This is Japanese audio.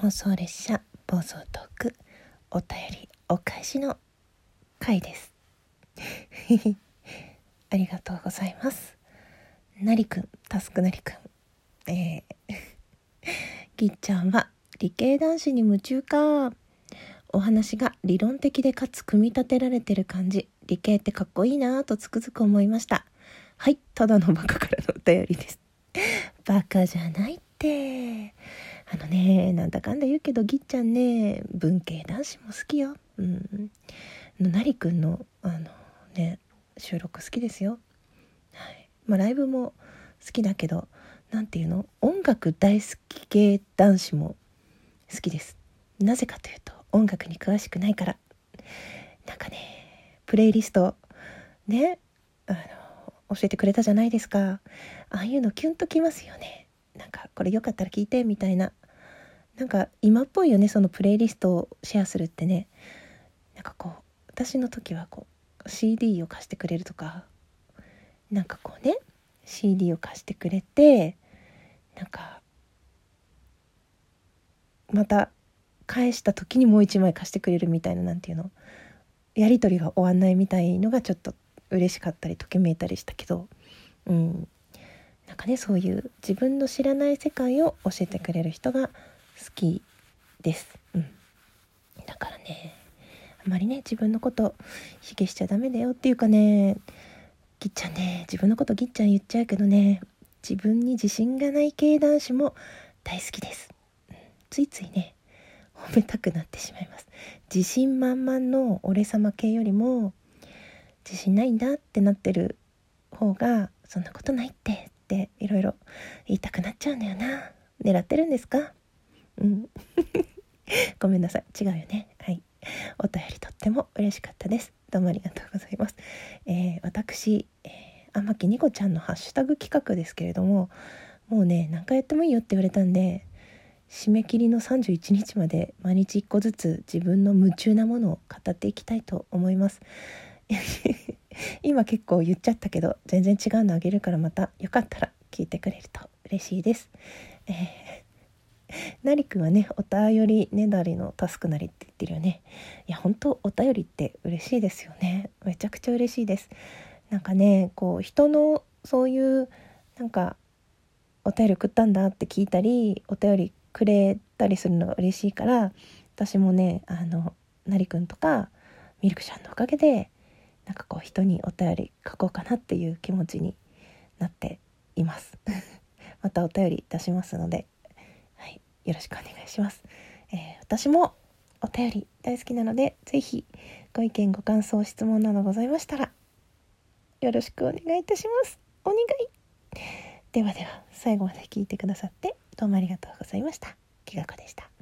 妄想列車暴走トークお便りお返しの回です。ありがとうございます。なりくんタスクなりくん。えー、ぎっちゃんは理系男子に夢中か。お話が理論的でかつ組み立てられてる感じ。理系ってかっこいいなぁとつくづく思いました。はいただのバカからのお便りです。バカじゃないって。あのねなんだかんだ言うけどぎっちゃんね文系男子も好きよ。うん。なりくんのあのね収録好きですよ。はい。まあライブも好きだけど何ていうの？音楽大好き系男子も好きです。なぜかというと音楽に詳しくないから。なんかねプレイリストねあの教えてくれたじゃないですか。ああいうのキュンときますよね。なんかこれよかったら聞いてみたいな。なんか今っぽいよねそのプレイリストをシェアするってね。なんかこう私の時はこう CD を貸してくれるとか。なんかこうね CD を貸してくれてなんかまた返した時にもう一枚貸してくれるみたいな何ていうの。やり取りが終わんないみたいのがちょっと嬉しかったりときめいたりしたけど。うん。なんかねそういう自分の知らない世界を教えてくれる人が好きです。うん、だからねあまりね自分のこと卑下しちゃダメだよっていうかねぎっちゃんね自分のことぎっちゃん言っちゃうけどね自分に自信がない系男子も大好きです。うん、ついついね褒めたくなってしまいます。自信満々の俺様系よりも自信ないんだってなってる方がそんなことないってっていろいろ言いたくなっちゃうんだよな。狙ってるんですか？うん。ごめんなさい。違うよね。はい。お便りとっても嬉しかったです。どうもありがとうございます、えー、私、えー、天木ニコちゃんのハッシュタグ企画ですけれどももうね何回やってもいいよって言われたんで締め切りの31日まで毎日1個ずつ自分の夢中なものを語っていきたいと思います。今結構言っちゃったけど全然違うのあげるからまたよかったら聞いてくれると嬉しいです。えー、なりくんはねお便りねだりのタスクなりって言ってるよね。いや本当お便りって嬉しいですよね。めちゃくちゃ嬉しいです。なんかねこう人のそういうなんかお便り送ったんだって聞いたりお便りくれたりするのが嬉しいから私もねあのなりくんとかミルクちゃんのおかげでなんかこう人にお便り書こうかなっていう気持ちになっています。またお便り出しますので、はい、よろしくお願いします、えー、私もお便り大好きなので是非ご意見ご感想質問などございましたらよろしくお願いいたします。お願い。ではでは最後まで聞いてくださってどうもありがとうございました。きがこでした。